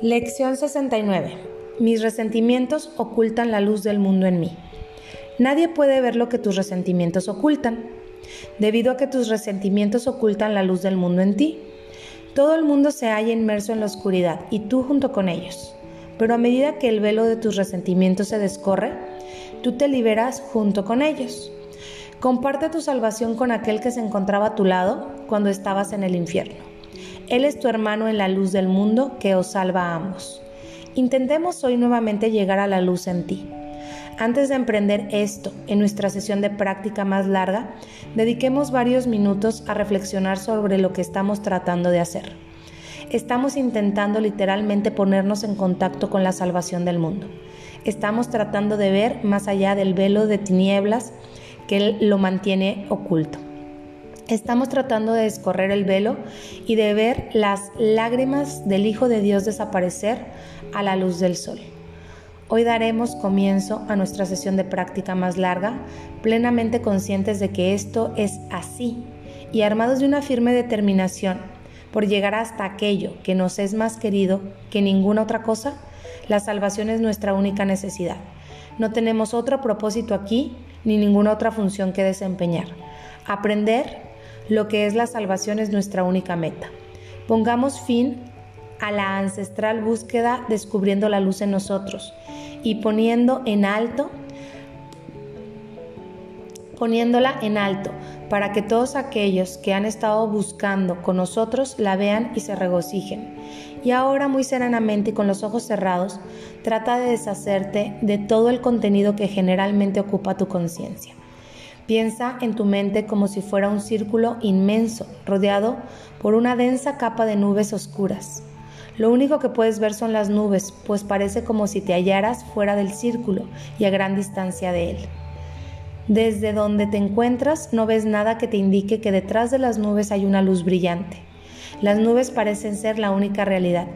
Lección 69. Mis resentimientos ocultan la luz del mundo en mí. Nadie puede ver lo que tus resentimientos ocultan, debido a que tus resentimientos ocultan la luz del mundo en ti. Todo el mundo se halla inmerso en la oscuridad y tú junto con ellos. Pero a medida que el velo de tus resentimientos se descorre, tú te liberas junto con ellos. Comparte tu salvación con aquel que se encontraba a tu lado cuando estabas en el infierno. Él es tu hermano en la luz del mundo que os salva a ambos. Intentemos hoy nuevamente llegar a la luz en ti. Antes de emprender esto en nuestra sesión de práctica más larga, dediquemos varios minutos a reflexionar sobre lo que estamos tratando de hacer. Estamos intentando literalmente ponernos en contacto con la salvación del mundo. Estamos tratando de ver más allá del velo de tinieblas que lo mantiene oculto. Estamos tratando de escorrer el velo y de ver las lágrimas del Hijo de Dios desaparecer a la luz del sol. Hoy daremos comienzo a nuestra sesión de práctica más larga, plenamente conscientes de que esto es así y armados de una firme determinación por llegar hasta aquello que nos es más querido que ninguna otra cosa, la salvación es nuestra única necesidad. No tenemos otro propósito aquí ni ninguna otra función que desempeñar. Aprender lo que es la salvación es nuestra única meta. Pongamos fin a la ancestral búsqueda descubriendo la luz en nosotros y poniendo en alto poniéndola en alto para que todos aquellos que han estado buscando con nosotros la vean y se regocijen. Y ahora muy serenamente y con los ojos cerrados, trata de deshacerte de todo el contenido que generalmente ocupa tu conciencia. Piensa en tu mente como si fuera un círculo inmenso, rodeado por una densa capa de nubes oscuras. Lo único que puedes ver son las nubes, pues parece como si te hallaras fuera del círculo y a gran distancia de él. Desde donde te encuentras no ves nada que te indique que detrás de las nubes hay una luz brillante. Las nubes parecen ser la única realidad,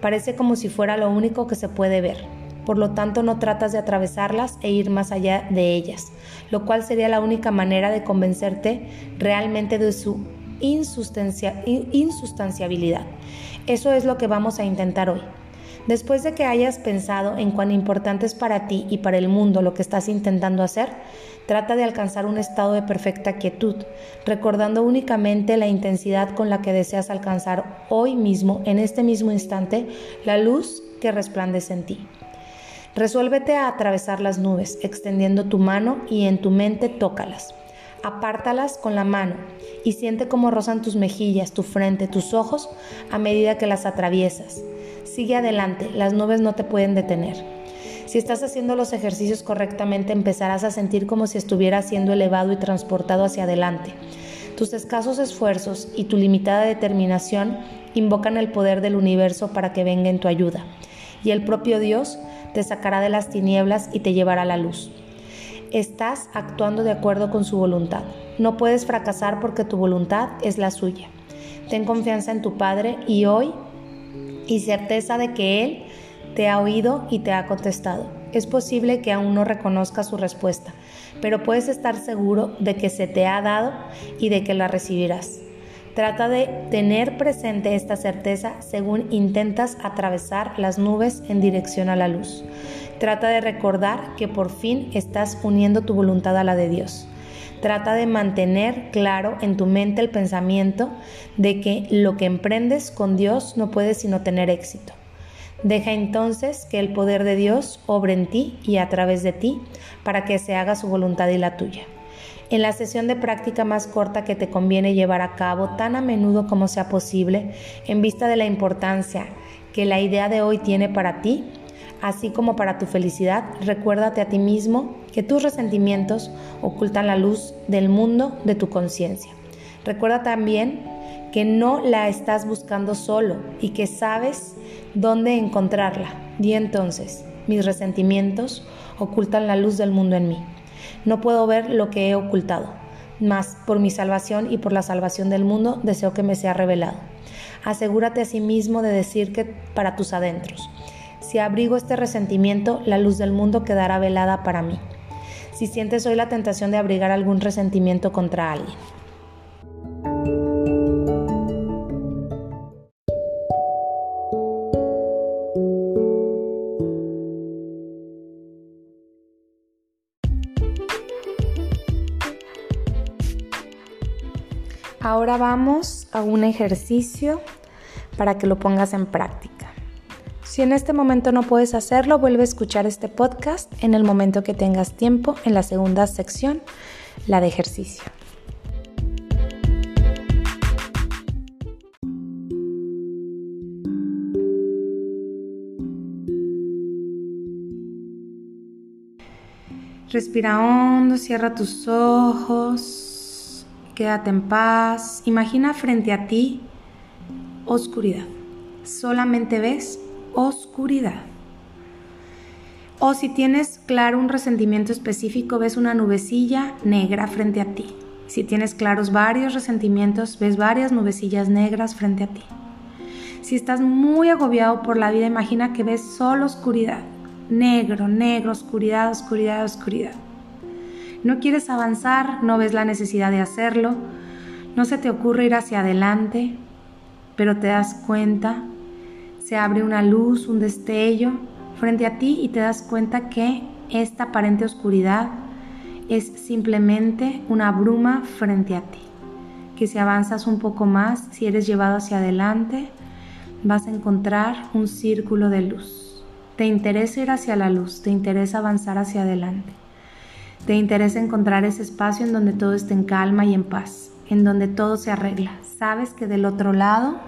parece como si fuera lo único que se puede ver por lo tanto no tratas de atravesarlas e ir más allá de ellas, lo cual sería la única manera de convencerte realmente de su insustanciabilidad. Eso es lo que vamos a intentar hoy. Después de que hayas pensado en cuán importante es para ti y para el mundo lo que estás intentando hacer, trata de alcanzar un estado de perfecta quietud, recordando únicamente la intensidad con la que deseas alcanzar hoy mismo, en este mismo instante, la luz que resplandece en ti. Resuélvete a atravesar las nubes, extendiendo tu mano y en tu mente tócalas. Apártalas con la mano y siente cómo rozan tus mejillas, tu frente, tus ojos a medida que las atraviesas. Sigue adelante, las nubes no te pueden detener. Si estás haciendo los ejercicios correctamente, empezarás a sentir como si estuvieras siendo elevado y transportado hacia adelante. Tus escasos esfuerzos y tu limitada determinación invocan el poder del universo para que venga en tu ayuda. Y el propio Dios te sacará de las tinieblas y te llevará a la luz. Estás actuando de acuerdo con su voluntad. No puedes fracasar porque tu voluntad es la suya. Ten confianza en tu Padre y hoy y certeza de que Él te ha oído y te ha contestado. Es posible que aún no reconozcas su respuesta, pero puedes estar seguro de que se te ha dado y de que la recibirás. Trata de tener presente esta certeza según intentas atravesar las nubes en dirección a la luz. Trata de recordar que por fin estás uniendo tu voluntad a la de Dios. Trata de mantener claro en tu mente el pensamiento de que lo que emprendes con Dios no puede sino tener éxito. Deja entonces que el poder de Dios obre en ti y a través de ti para que se haga su voluntad y la tuya en la sesión de práctica más corta que te conviene llevar a cabo tan a menudo como sea posible, en vista de la importancia que la idea de hoy tiene para ti, así como para tu felicidad, recuérdate a ti mismo que tus resentimientos ocultan la luz del mundo de tu conciencia. Recuerda también que no la estás buscando solo y que sabes dónde encontrarla. Y entonces, mis resentimientos ocultan la luz del mundo en mí. No puedo ver lo que he ocultado, mas por mi salvación y por la salvación del mundo deseo que me sea revelado. Asegúrate a sí mismo de decir que para tus adentros. Si abrigo este resentimiento, la luz del mundo quedará velada para mí. Si sientes hoy la tentación de abrigar algún resentimiento contra alguien, Ahora vamos a un ejercicio para que lo pongas en práctica. Si en este momento no puedes hacerlo, vuelve a escuchar este podcast en el momento que tengas tiempo en la segunda sección, la de ejercicio. Respira hondo, cierra tus ojos, quédate en paz. Imagina frente a ti oscuridad. Solamente ves oscuridad. O si tienes claro un resentimiento específico, ves una nubecilla negra frente a ti. Si tienes claros varios resentimientos, ves varias nubecillas negras frente a ti. Si estás muy agobiado por la vida, imagina que ves solo oscuridad negro, negro, oscuridad, oscuridad, oscuridad. No quieres avanzar, no ves la necesidad de hacerlo, no se te ocurre ir hacia adelante, pero te das cuenta, se abre una luz, un destello frente a ti y te das cuenta que esta aparente oscuridad es simplemente una bruma frente a ti. Que si avanzas un poco más, si eres llevado hacia adelante, vas a encontrar un círculo de luz. Te interesa ir hacia la luz, te interesa avanzar hacia adelante. Te interesa encontrar ese espacio en donde todo esté en calma y en paz, en donde todo se arregla. Sabes que del otro lado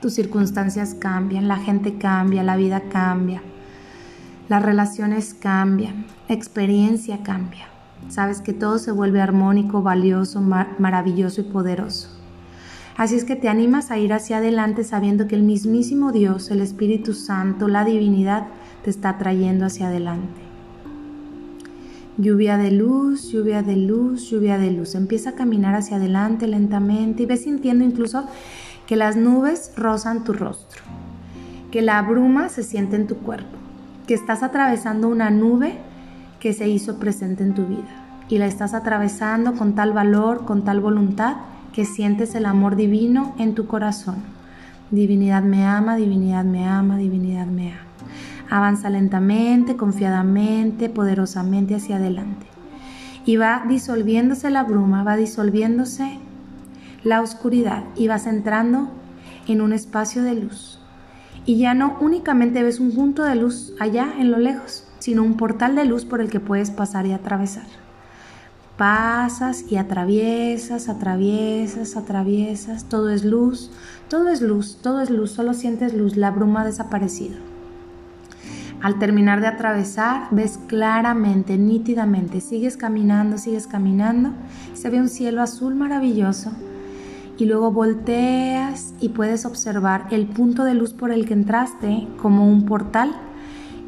tus circunstancias cambian, la gente cambia, la vida cambia, las relaciones cambian, experiencia cambia. Sabes que todo se vuelve armónico, valioso, maravilloso y poderoso. Así es que te animas a ir hacia adelante sabiendo que el mismísimo Dios, el Espíritu Santo, la divinidad, te está trayendo hacia adelante. Lluvia de luz, lluvia de luz, lluvia de luz. Empieza a caminar hacia adelante lentamente y ves sintiendo incluso que las nubes rozan tu rostro, que la bruma se siente en tu cuerpo, que estás atravesando una nube que se hizo presente en tu vida y la estás atravesando con tal valor, con tal voluntad que sientes el amor divino en tu corazón. Divinidad me ama, divinidad me ama, divinidad me ama. Avanza lentamente, confiadamente, poderosamente hacia adelante. Y va disolviéndose la bruma, va disolviéndose la oscuridad y vas entrando en un espacio de luz. Y ya no únicamente ves un punto de luz allá en lo lejos, sino un portal de luz por el que puedes pasar y atravesar. Pasas y atraviesas, atraviesas, atraviesas, todo es luz, todo es luz, todo es luz, solo sientes luz, la bruma ha desaparecido. Al terminar de atravesar, ves claramente, nítidamente, sigues caminando, sigues caminando, se ve un cielo azul maravilloso y luego volteas y puedes observar el punto de luz por el que entraste como un portal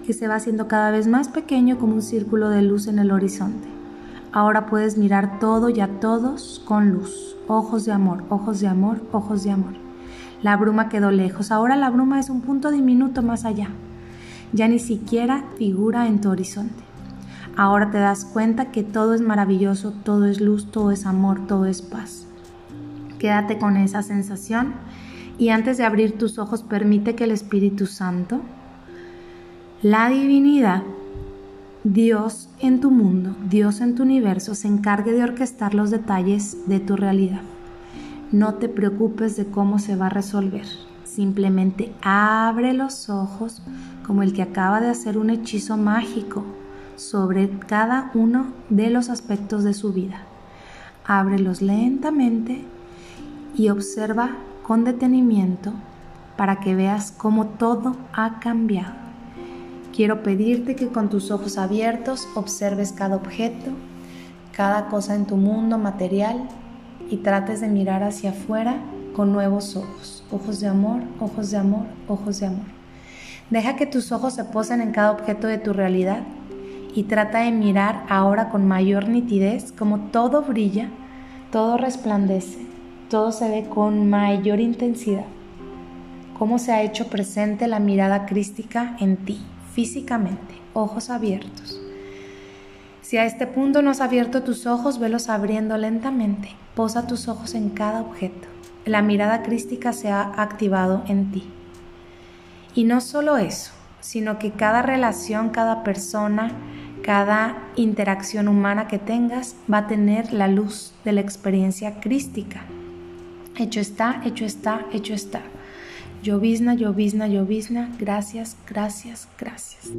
que se va haciendo cada vez más pequeño como un círculo de luz en el horizonte. Ahora puedes mirar todo y a todos con luz, ojos de amor, ojos de amor, ojos de amor. La bruma quedó lejos, ahora la bruma es un punto diminuto más allá ya ni siquiera figura en tu horizonte. Ahora te das cuenta que todo es maravilloso, todo es luz, todo es amor, todo es paz. Quédate con esa sensación y antes de abrir tus ojos permite que el Espíritu Santo, la divinidad, Dios en tu mundo, Dios en tu universo, se encargue de orquestar los detalles de tu realidad. No te preocupes de cómo se va a resolver. Simplemente abre los ojos como el que acaba de hacer un hechizo mágico sobre cada uno de los aspectos de su vida. Ábrelos lentamente y observa con detenimiento para que veas cómo todo ha cambiado. Quiero pedirte que con tus ojos abiertos observes cada objeto, cada cosa en tu mundo material y trates de mirar hacia afuera con nuevos ojos, ojos de amor, ojos de amor, ojos de amor. Deja que tus ojos se posen en cada objeto de tu realidad y trata de mirar ahora con mayor nitidez como todo brilla, todo resplandece, todo se ve con mayor intensidad. Cómo se ha hecho presente la mirada crística en ti, físicamente, ojos abiertos. Si a este punto no has abierto tus ojos, velos abriendo lentamente. Posa tus ojos en cada objeto la mirada crística se ha activado en ti. Y no solo eso, sino que cada relación, cada persona, cada interacción humana que tengas va a tener la luz de la experiencia crística. Hecho está, hecho está, hecho está. Llovizna, llovizna, llovizna. Gracias, gracias, gracias.